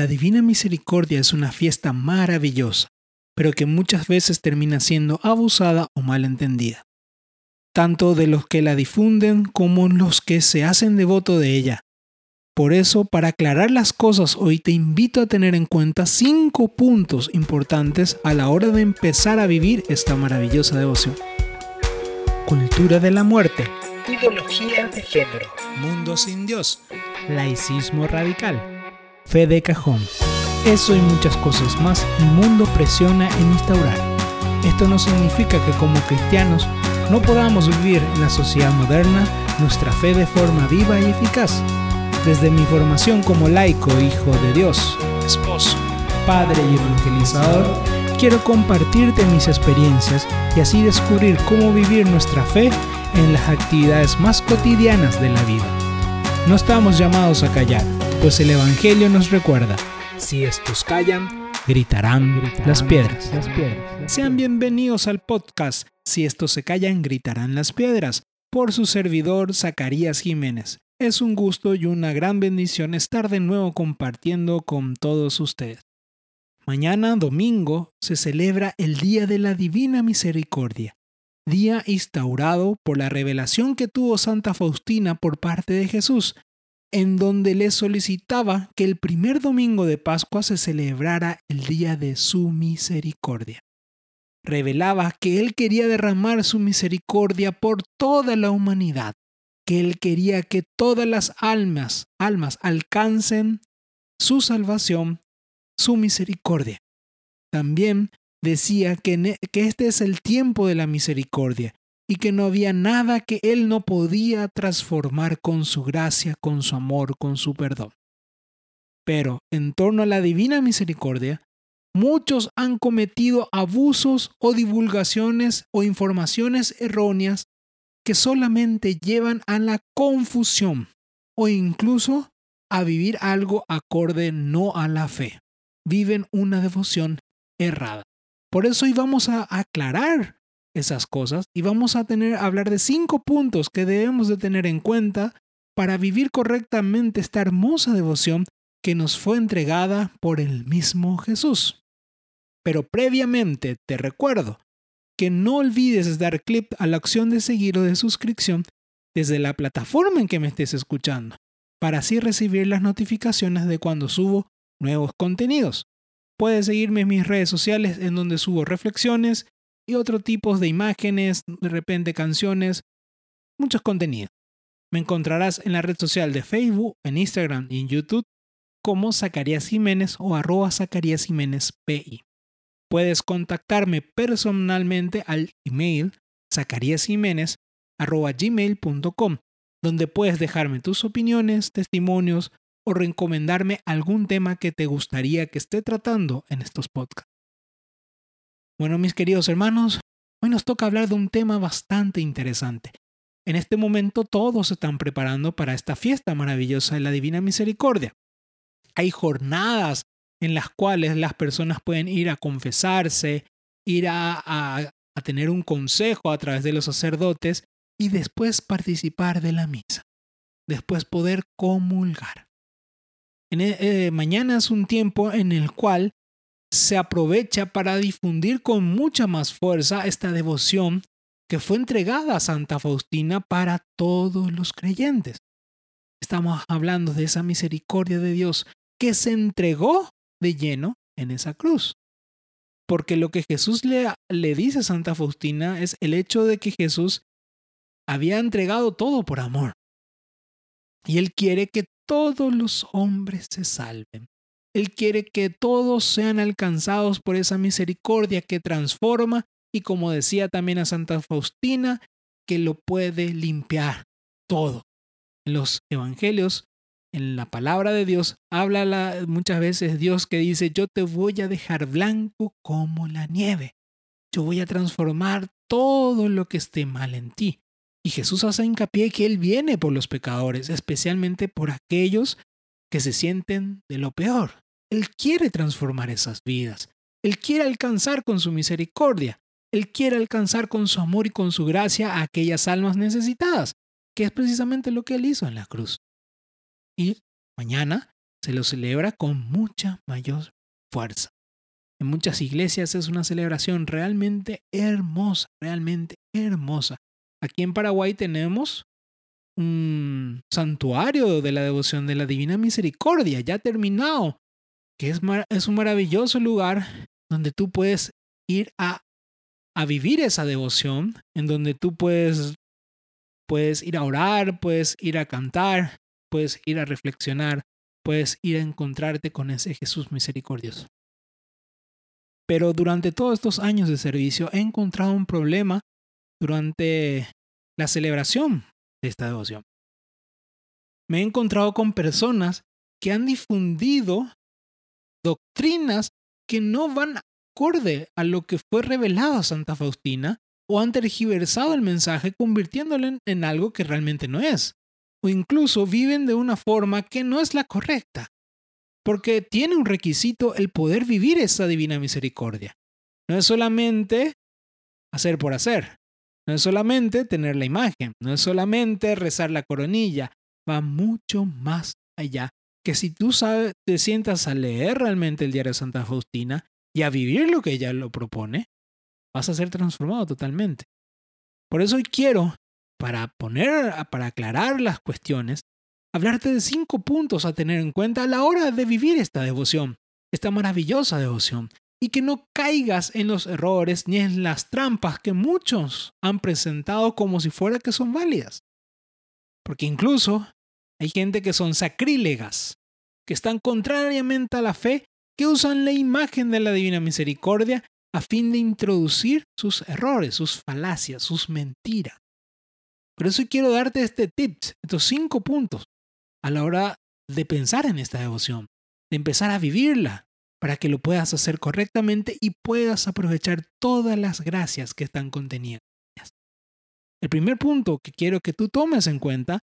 la Divina Misericordia es una fiesta maravillosa, pero que muchas veces termina siendo abusada o mal entendida, tanto de los que la difunden como los que se hacen devoto de ella. Por eso, para aclarar las cosas, hoy te invito a tener en cuenta cinco puntos importantes a la hora de empezar a vivir esta maravillosa devoción. Cultura de la muerte. Ideología de género. Mundo sin Dios. Laicismo radical. Fe de cajón. Eso y muchas cosas más el mundo presiona en instaurar. Esto no significa que como cristianos no podamos vivir en la sociedad moderna nuestra fe de forma viva y eficaz. Desde mi formación como laico, hijo de Dios, esposo, padre y evangelizador, quiero compartirte mis experiencias y así descubrir cómo vivir nuestra fe en las actividades más cotidianas de la vida. No estamos llamados a callar, pues el Evangelio nos recuerda, si estos callan, gritarán, las, piedras. las piedras. Sean bienvenidos al podcast, si estos se callan, gritarán las piedras, por su servidor Zacarías Jiménez. Es un gusto y una gran bendición estar de nuevo compartiendo con todos ustedes. Mañana, domingo, se celebra el Día de la Divina Misericordia, día instaurado por la revelación que tuvo Santa Faustina por parte de Jesús, en donde le solicitaba que el primer domingo de Pascua se celebrara el día de su misericordia. Revelaba que él quería derramar su misericordia por toda la humanidad, que él quería que todas las almas, almas alcancen su salvación, su misericordia. También decía que, que este es el tiempo de la misericordia y que no había nada que Él no podía transformar con su gracia, con su amor, con su perdón. Pero en torno a la divina misericordia, muchos han cometido abusos o divulgaciones o informaciones erróneas que solamente llevan a la confusión o incluso a vivir algo acorde no a la fe. Viven una devoción errada. Por eso hoy vamos a aclarar esas cosas y vamos a tener a hablar de cinco puntos que debemos de tener en cuenta para vivir correctamente esta hermosa devoción que nos fue entregada por el mismo Jesús. Pero previamente te recuerdo que no olvides dar clic a la opción de seguir o de suscripción desde la plataforma en que me estés escuchando, para así recibir las notificaciones de cuando subo nuevos contenidos. Puedes seguirme en mis redes sociales en donde subo reflexiones y otros tipos de imágenes, de repente canciones, muchos contenidos. Me encontrarás en la red social de Facebook, en Instagram y en YouTube como Zacarías Jiménez o arroba Zacarías Jiménez PI. Puedes contactarme personalmente al email gmail.com donde puedes dejarme tus opiniones, testimonios o recomendarme algún tema que te gustaría que esté tratando en estos podcasts. Bueno, mis queridos hermanos, hoy nos toca hablar de un tema bastante interesante. En este momento todos se están preparando para esta fiesta maravillosa de la Divina Misericordia. Hay jornadas en las cuales las personas pueden ir a confesarse, ir a, a, tener un consejo a través de los sacerdotes y después participar de la misa, después poder comulgar. En, eh, mañana es un tiempo en el cual se aprovecha para difundir con mucha más fuerza esta devoción que fue entregada a Santa Faustina para todos los creyentes. Estamos hablando de esa misericordia de Dios que se entregó de lleno en esa cruz. Porque lo que Jesús le, le dice a Santa Faustina es el hecho de que Jesús había entregado todo por amor. Y Él quiere que todos los hombres se salven. Él quiere que todos sean alcanzados por esa misericordia que transforma y como decía también a Santa Faustina, que lo puede limpiar todo. En los evangelios, en la palabra de Dios, habla muchas veces Dios que dice, yo te voy a dejar blanco como la nieve. Yo voy a transformar todo lo que esté mal en ti. Y Jesús hace hincapié que Él viene por los pecadores, especialmente por aquellos que se sienten de lo peor. Él quiere transformar esas vidas. Él quiere alcanzar con su misericordia. Él quiere alcanzar con su amor y con su gracia a aquellas almas necesitadas, que es precisamente lo que Él hizo en la cruz. Y mañana se lo celebra con mucha mayor fuerza. En muchas iglesias es una celebración realmente hermosa, realmente hermosa. Aquí en Paraguay tenemos un santuario de la devoción de la Divina Misericordia, ya terminado, que es, es un maravilloso lugar donde tú puedes ir a, a vivir esa devoción, en donde tú puedes, puedes ir a orar, puedes ir a cantar, puedes ir a reflexionar, puedes ir a encontrarte con ese Jesús misericordioso. Pero durante todos estos años de servicio he encontrado un problema durante la celebración de esta devoción. Me he encontrado con personas que han difundido doctrinas que no van acorde a lo que fue revelado a Santa Faustina o han tergiversado el mensaje convirtiéndolo en algo que realmente no es. O incluso viven de una forma que no es la correcta porque tiene un requisito el poder vivir esa divina misericordia. No es solamente hacer por hacer, no es solamente tener la imagen, no es solamente rezar la coronilla, va mucho más allá. Que si tú sabes, te sientas a leer realmente el diario de Santa Faustina y a vivir lo que ella lo propone, vas a ser transformado totalmente. Por eso hoy quiero, para poner, para aclarar las cuestiones, hablarte de cinco puntos a tener en cuenta a la hora de vivir esta devoción, esta maravillosa devoción, y que no caigas en los errores ni en las trampas que muchos han presentado como si fuera que son válidas. Porque incluso hay gente que son sacrílegas, que están contrariamente a la fe, que usan la imagen de la divina misericordia a fin de introducir sus errores, sus falacias, sus mentiras. Por eso quiero darte este tips, estos cinco puntos, a la hora de pensar en esta devoción, de empezar a vivirla, para que lo puedas hacer correctamente y puedas aprovechar todas las gracias que están contenidas. El primer punto que quiero que tú tomes en cuenta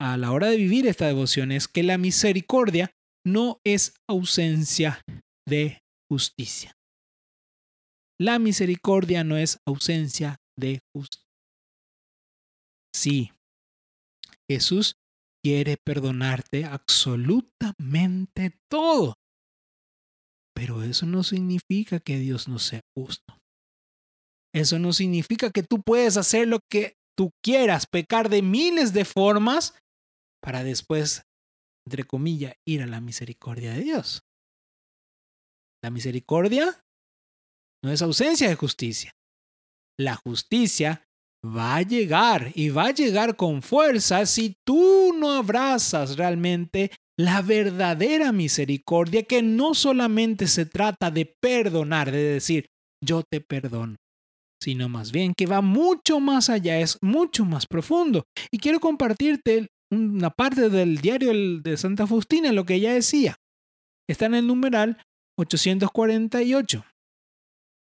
a la hora de vivir esta devoción es que la misericordia no es ausencia de justicia. La misericordia no es ausencia de justicia. Sí, Jesús quiere perdonarte absolutamente todo. Pero eso no significa que Dios no sea justo. Eso no significa que tú puedes hacer lo que tú quieras, pecar de miles de formas para después, entre comillas, ir a la misericordia de Dios. La misericordia no es ausencia de justicia. La justicia va a llegar y va a llegar con fuerza si tú no abrazas realmente la verdadera misericordia que no solamente se trata de perdonar, de decir, yo te perdono, sino más bien que va mucho más allá, es mucho más profundo. Y quiero compartirte una parte del diario de Santa Faustina, lo que ella decía. Está en el numeral 848.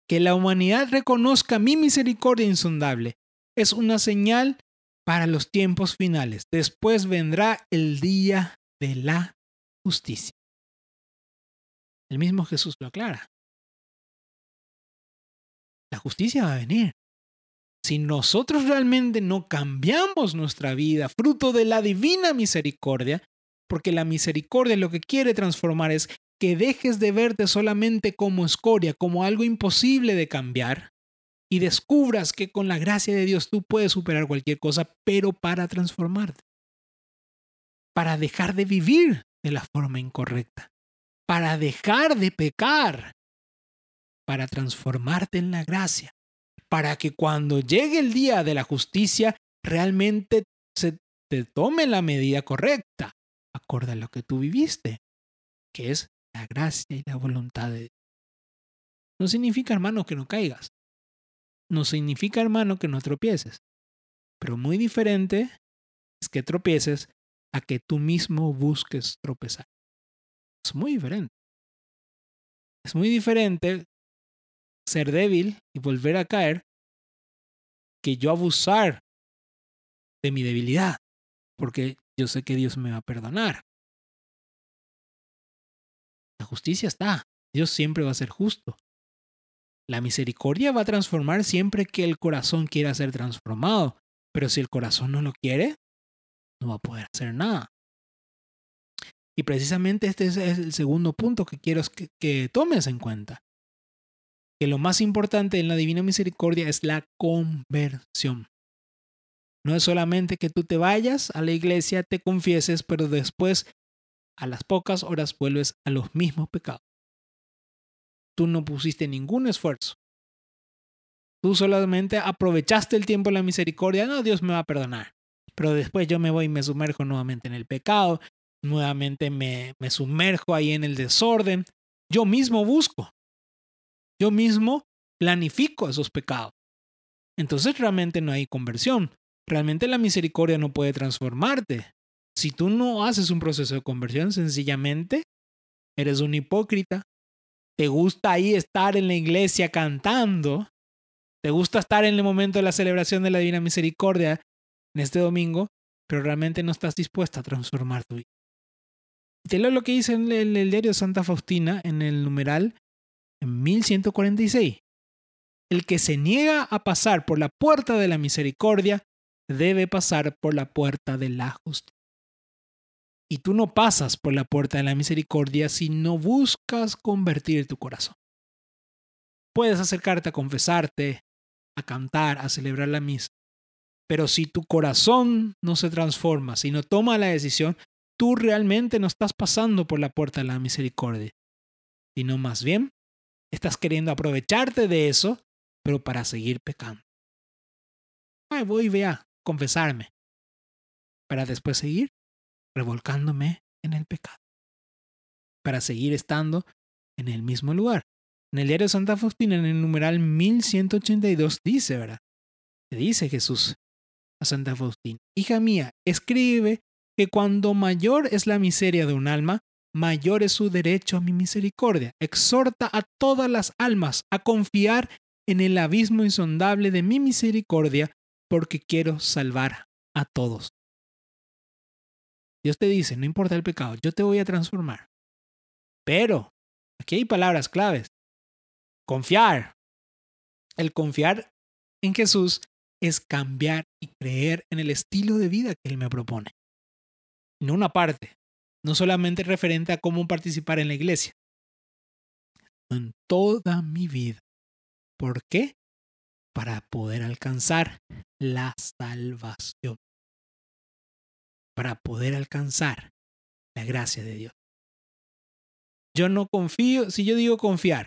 Que la humanidad reconozca mi misericordia insondable es una señal para los tiempos finales. Después vendrá el día de la justicia. El mismo Jesús lo aclara. La justicia va a venir. Si nosotros realmente no cambiamos nuestra vida, fruto de la divina misericordia, porque la misericordia lo que quiere transformar es que dejes de verte solamente como escoria, como algo imposible de cambiar, y descubras que con la gracia de Dios tú puedes superar cualquier cosa, pero para transformarte, para dejar de vivir de la forma incorrecta, para dejar de pecar, para transformarte en la gracia, para que cuando llegue el día de la justicia realmente se te tome la medida correcta, acorde a lo que tú viviste, que es la gracia y la voluntad de Dios. No significa, hermano, que no caigas no significa, hermano, que no tropieces. Pero muy diferente es que tropieces a que tú mismo busques tropezar. Es muy diferente. Es muy diferente ser débil y volver a caer que yo abusar de mi debilidad, porque yo sé que Dios me va a perdonar. La justicia está. Dios siempre va a ser justo. La misericordia va a transformar siempre que el corazón quiera ser transformado, pero si el corazón no lo quiere, no va a poder hacer nada. Y precisamente este es el segundo punto que quiero que, que tomes en cuenta. Que lo más importante en la Divina Misericordia es la conversión. No es solamente que tú te vayas a la iglesia, te confieses, pero después, a las pocas horas, vuelves a los mismos pecados. Tú no pusiste ningún esfuerzo. Tú solamente aprovechaste el tiempo de la misericordia. No, Dios me va a perdonar. Pero después yo me voy y me sumerjo nuevamente en el pecado. Nuevamente me, me sumerjo ahí en el desorden. Yo mismo busco. Yo mismo planifico esos pecados. Entonces realmente no hay conversión. Realmente la misericordia no puede transformarte. Si tú no haces un proceso de conversión, sencillamente eres un hipócrita. Te gusta ahí estar en la iglesia cantando. Te gusta estar en el momento de la celebración de la Divina Misericordia en este domingo, pero realmente no estás dispuesta a transformar tu vida. Te leo lo que dice en el, el diario Santa Faustina en el numeral en 1146. El que se niega a pasar por la puerta de la misericordia debe pasar por la puerta de la justicia. Y tú no pasas por la puerta de la misericordia si no buscas convertir tu corazón. Puedes acercarte a confesarte, a cantar, a celebrar la misa. Pero si tu corazón no se transforma, si no toma la decisión, tú realmente no estás pasando por la puerta de la misericordia, sino más bien estás queriendo aprovecharte de eso, pero para seguir pecando. Ay, voy, vea, confesarme, para después seguir revolcándome en el pecado, para seguir estando en el mismo lugar. En el diario de Santa Faustina, en el numeral 1182, dice, ¿verdad? dice Jesús a Santa Faustina, hija mía, escribe que cuando mayor es la miseria de un alma, mayor es su derecho a mi misericordia. Exhorta a todas las almas a confiar en el abismo insondable de mi misericordia porque quiero salvar a todos. Dios te dice, no importa el pecado, yo te voy a transformar. Pero, aquí hay palabras claves. Confiar. El confiar en Jesús es cambiar y creer en el estilo de vida que Él me propone. En una parte, no solamente referente a cómo participar en la iglesia, en toda mi vida. ¿Por qué? Para poder alcanzar la salvación. Para poder alcanzar la gracia de Dios. Yo no confío, si yo digo confiar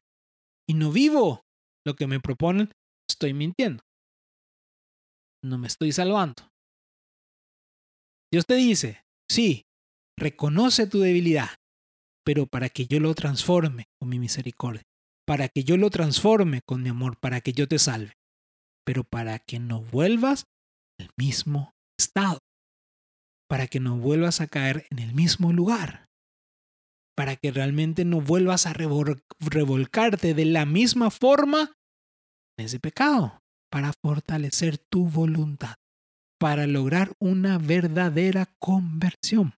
y no vivo lo que me proponen, estoy mintiendo. No me estoy salvando. Dios te dice, sí, reconoce tu debilidad, pero para que yo lo transforme con mi misericordia, para que yo lo transforme con mi amor, para que yo te salve pero para que no vuelvas al mismo estado, para que no vuelvas a caer en el mismo lugar, para que realmente no vuelvas a revolcarte de la misma forma en ese pecado, para fortalecer tu voluntad, para lograr una verdadera conversión.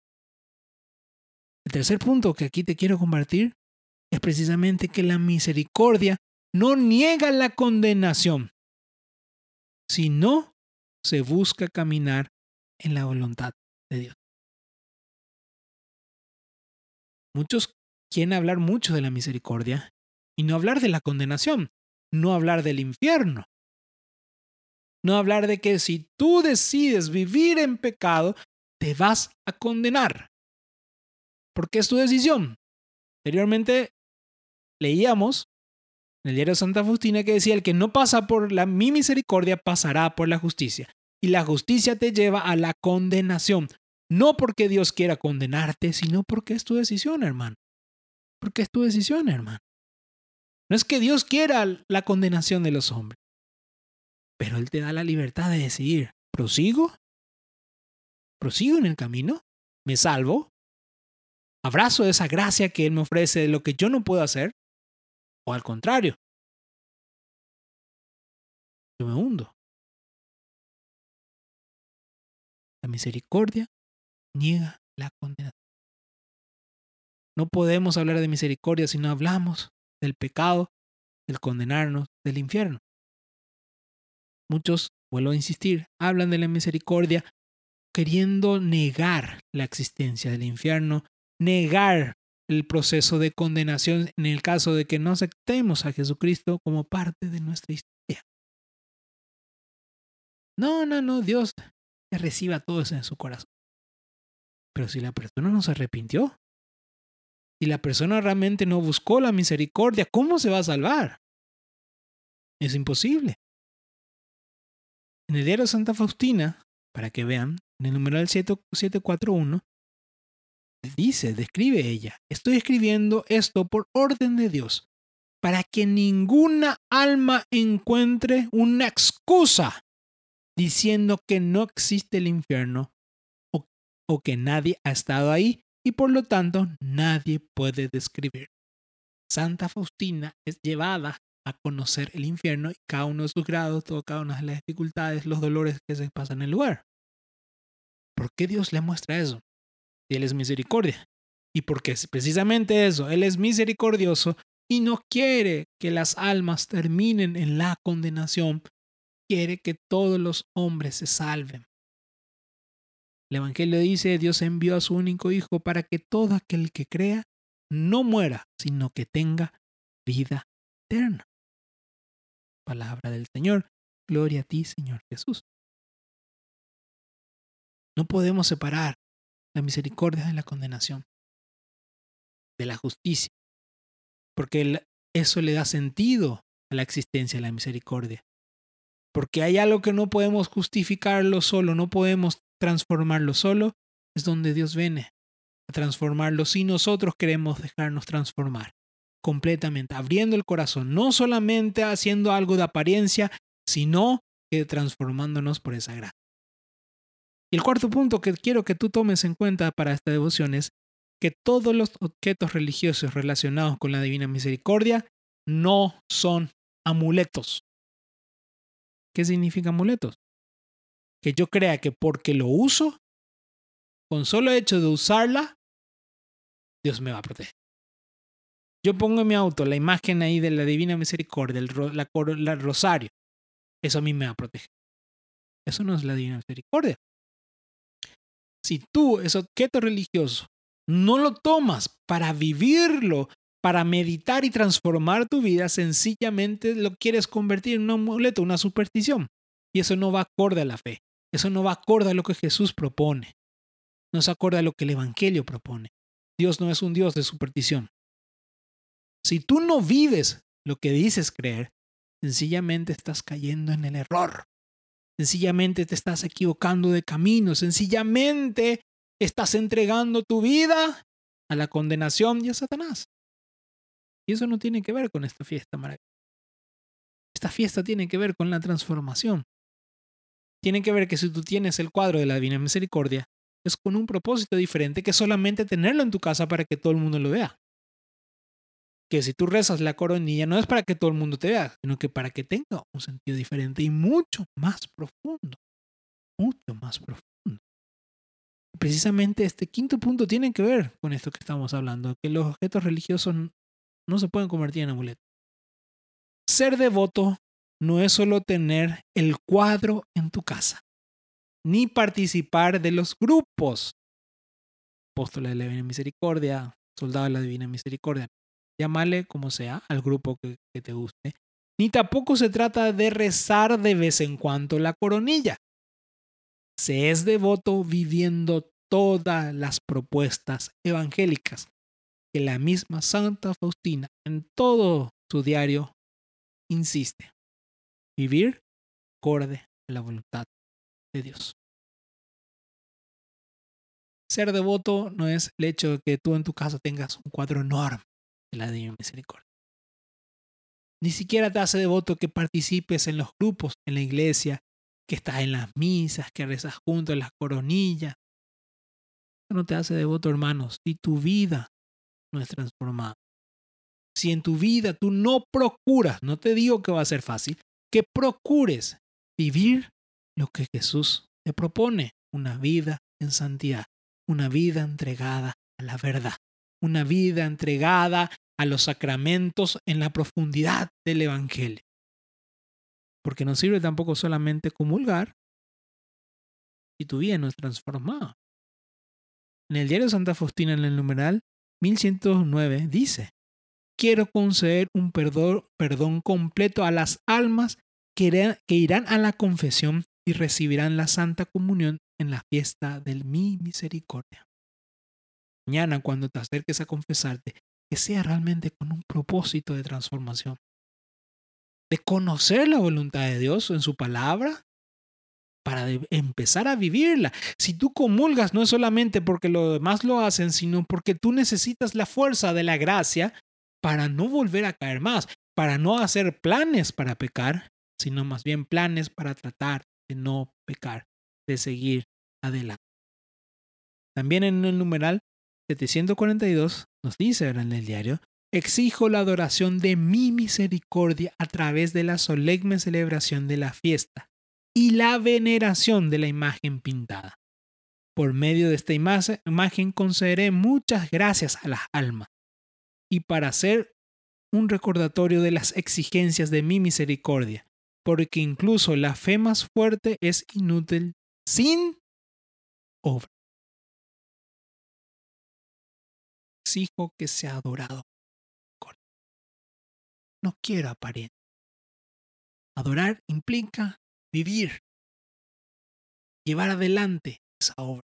El tercer punto que aquí te quiero compartir es precisamente que la misericordia no niega la condenación, si no se busca caminar en la voluntad de Dios. Muchos quieren hablar mucho de la misericordia y no hablar de la condenación, no hablar del infierno, no hablar de que si tú decides vivir en pecado, te vas a condenar, porque es tu decisión. Anteriormente leíamos en el diario Santa Faustina que decía, el que no pasa por la, mi misericordia pasará por la justicia. Y la justicia te lleva a la condenación. No porque Dios quiera condenarte, sino porque es tu decisión, hermano. Porque es tu decisión, hermano. No es que Dios quiera la condenación de los hombres, pero Él te da la libertad de decidir, ¿prosigo? ¿Prosigo en el camino? ¿Me salvo? ¿Abrazo esa gracia que Él me ofrece de lo que yo no puedo hacer? O al contrario, yo me hundo. La misericordia niega la condenación. No podemos hablar de misericordia si no hablamos del pecado, del condenarnos, del infierno. Muchos, vuelvo a insistir, hablan de la misericordia queriendo negar la existencia del infierno, negar el proceso de condenación en el caso de que no aceptemos a Jesucristo como parte de nuestra historia. No, no, no, Dios reciba todo eso en su corazón. Pero si la persona no se arrepintió, si la persona realmente no buscó la misericordia, ¿cómo se va a salvar? Es imposible. En el diario Santa Faustina, para que vean, en el numeral 741, dice, describe ella, estoy escribiendo esto por orden de Dios, para que ninguna alma encuentre una excusa diciendo que no existe el infierno o, que nadie ha estado ahí y por lo tanto nadie puede describir. Santa Faustina es llevada a conocer el infierno y cada uno de sus grados, todo, cada una de las dificultades, los dolores que se pasan en el lugar. ¿Por qué Dios le muestra eso? Si Él es misericordia. Y porque es precisamente eso, Él es misericordioso y no quiere que las almas terminen en la condenación, quiere que todos los hombres se salven. El Evangelio dice, Dios envió a su único Hijo para que todo aquel que crea no muera, sino que tenga vida eterna palabra del Señor. Gloria a ti, Señor Jesús. No podemos separar la misericordia de la condenación, de la justicia, porque eso le da sentido a la existencia de la misericordia. Porque hay algo que no podemos justificarlo solo, no podemos transformarlo solo, es donde Dios viene a transformarlo si nosotros queremos dejarnos transformar completamente, abriendo el corazón, no solamente haciendo algo de apariencia, sino que transformándonos por esa gracia. Y el cuarto punto que quiero que tú tomes en cuenta para esta devoción es que todos los objetos religiosos relacionados con la divina misericordia no son amuletos. ¿Qué significa amuletos? Que yo crea que porque lo uso, con solo hecho de usarla, Dios me va a proteger. Yo pongo en mi auto la imagen ahí de la Divina Misericordia, el, rosario. Eso a mí me va a proteger. Eso no es la Divina Misericordia. Si tú, ese objeto religioso, no lo tomas para vivirlo, para meditar y transformar tu vida, sencillamente lo quieres convertir en un amuleto, una superstición. Y eso no va acorde a la fe. Eso no va acorde a lo que Jesús propone. No se acorde a lo que el Evangelio propone. Dios no es un Dios de superstición. Si tú no vives lo que dices creer, sencillamente estás cayendo en el error. Sencillamente te estás equivocando de camino. Sencillamente estás entregando tu vida a la condenación y a Satanás. Y eso no tiene que ver con esta fiesta maravillosa. Esta fiesta tiene que ver con la transformación. Tiene que ver que si tú tienes el cuadro de la Divina Misericordia, es con un propósito diferente que solamente tenerlo en tu casa para que todo el mundo lo vea que si tú rezas la coronilla no es para que todo el mundo te vea, sino que para que tenga un sentido diferente y mucho más profundo, mucho más profundo. Precisamente este quinto punto tiene que ver con esto que estamos hablando, que los objetos religiosos no se pueden convertir en amuletos. Ser devoto no es solo tener el cuadro en tu casa, ni participar de los grupos. Apóstoles de la Divina Misericordia, soldados de la Divina Misericordia llámale como sea, al grupo que, te guste, ni tampoco se trata de rezar de vez en cuando la coronilla. Se es devoto viviendo todas las propuestas evangélicas que la misma Santa Faustina en todo su diario insiste. Vivir acorde a la voluntad de Dios. Ser devoto no es el hecho de que tú en tu casa tengas un cuadro enorme la Divina Misericordia. Ni siquiera te hace devoto que participes en los grupos en la iglesia, que estás en las misas, que rezas junto en las coronillas. Eso no te hace devoto, hermanos, si tu vida no es transformada. Si en tu vida tú no procuras, no te digo que va a ser fácil, que procures vivir lo que Jesús te propone, una vida en santidad, una vida entregada a la verdad una vida entregada a los sacramentos en la profundidad del Evangelio. Porque no sirve tampoco solamente comulgar si tu vida no es transformada. En el diario Santa Faustina, en el numeral 1109, dice, quiero conceder un perdón, perdón completo a las almas que, que irán a la confesión y recibirán la Santa Comunión en la fiesta del mi misericordia. Mañana, cuando te acerques a confesarte, que sea realmente con un propósito de transformación, de conocer la voluntad de Dios en su palabra para empezar a vivirla. Si tú comulgas no es solamente porque los demás lo hacen, sino porque tú necesitas la fuerza de la gracia para no volver a caer más, para no hacer planes para pecar, sino más bien planes para tratar de no pecar, de seguir adelante. También en el numeral 742 nos dice en el diario, exijo la adoración de mi misericordia a través de la solemne celebración de la fiesta y la veneración de la imagen pintada. Por medio de esta imagen concederé muchas gracias a las almas y para hacer un recordatorio de las exigencias de mi misericordia, porque incluso la fe más fuerte es inútil sin obra. Exijo que sea adorado. No quiero apariencia. Adorar implica vivir, llevar adelante esa obra.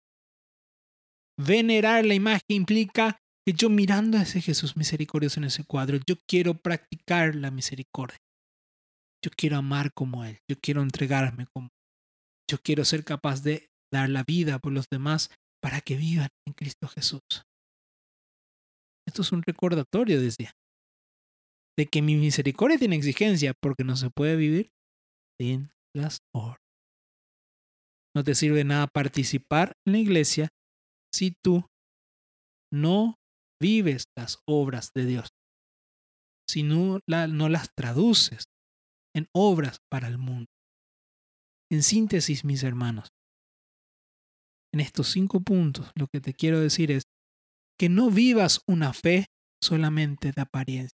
Venerar la imagen implica que yo mirando a ese Jesús misericordioso en ese cuadro, yo quiero practicar la misericordia. Yo quiero amar como Él, yo quiero entregarme como Él. Yo quiero ser capaz de dar la vida por los demás para que vivan en Cristo Jesús. Esto es un recordatorio, decía, de que mi misericordia tiene exigencia porque no se puede vivir sin las obras. No te sirve nada participar en la iglesia si tú no vives las obras de Dios, si no, no las traduces en obras para el mundo. En síntesis, mis hermanos, en estos cinco puntos lo que te quiero decir es que no vivas una fe solamente de apariencia.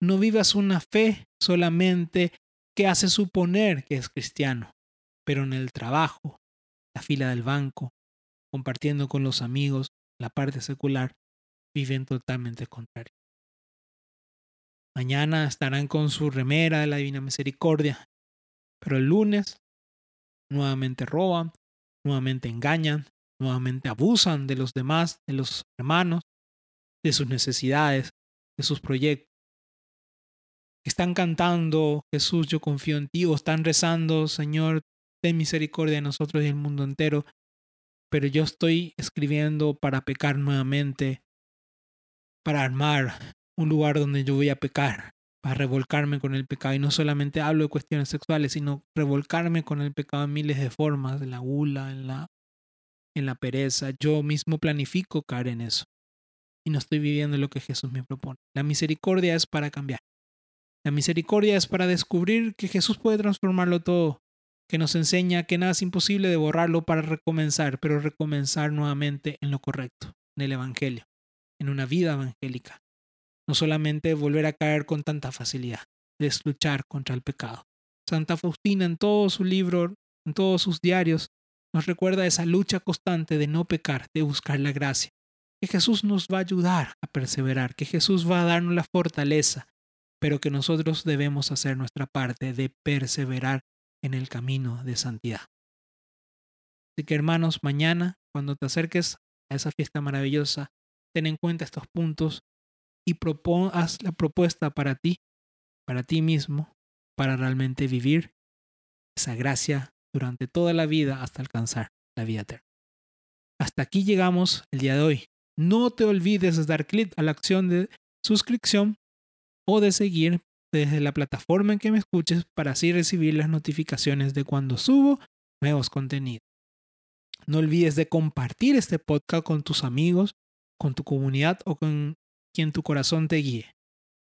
No vivas una fe solamente que hace suponer que es cristiano, pero en el trabajo, la fila del banco, compartiendo con los amigos, la parte secular, viven totalmente contrario. Mañana estarán con su remera de la Divina Misericordia, pero el lunes nuevamente roban, nuevamente engañan, nuevamente abusan de los demás, de los hermanos, de sus necesidades, de sus proyectos. Están cantando, Jesús, yo confío en ti, o están rezando, Señor, ten misericordia de nosotros y del mundo entero, pero yo estoy escribiendo para pecar nuevamente, para armar un lugar donde yo voy a pecar, para revolcarme con el pecado. Y no solamente hablo de cuestiones sexuales, sino revolcarme con el pecado en miles de formas, en la gula, en la, en la pereza. Yo mismo planifico caer en eso. Y no estoy viviendo lo que Jesús me propone. La misericordia es para cambiar. La misericordia es para descubrir que Jesús puede transformarlo todo, que nos enseña que nada es imposible de borrarlo para recomenzar, pero recomenzar nuevamente en lo correcto, en el Evangelio, en una vida evangélica. No solamente volver a caer con tanta facilidad, es luchar contra el pecado. Santa Faustina en todo su libro, en todos sus diarios, nos recuerda esa lucha constante de no pecar, de buscar la gracia. Que Jesús nos va a ayudar a perseverar, que Jesús va a darnos la fortaleza, pero que nosotros debemos hacer nuestra parte de perseverar en el camino de santidad. Así que hermanos, mañana, cuando te acerques a esa fiesta maravillosa, ten en cuenta estos puntos y haz la propuesta para ti, para ti mismo, para realmente vivir esa gracia durante toda la vida hasta alcanzar la vida eterna. Hasta aquí llegamos el día de hoy. No te olvides de dar clic a la acción de suscripción o de seguir desde la plataforma en que me escuches para así recibir las notificaciones de cuando subo nuevos contenidos. No olvides de compartir este podcast con tus amigos, con tu comunidad o con quien tu corazón te guíe.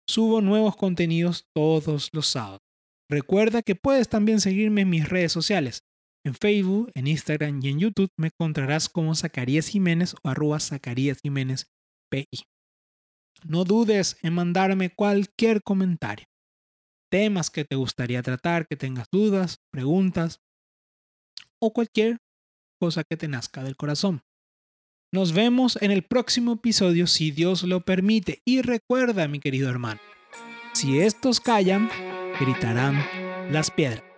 Subo nuevos contenidos todos los sábados. Recuerda que puedes también seguirme en mis redes sociales. En Facebook, en Instagram y en YouTube me encontrarás como Zacarías Jiménez o arroba Zacarías Jiménez PI. No dudes en mandarme cualquier comentario temas que te gustaría tratar, que tengas dudas, preguntas o cualquier cosa que te nazca del corazón. Nos vemos en el próximo episodio si Dios lo permite. Y recuerda, mi querido hermano, si estos callan, gritarán las piedras.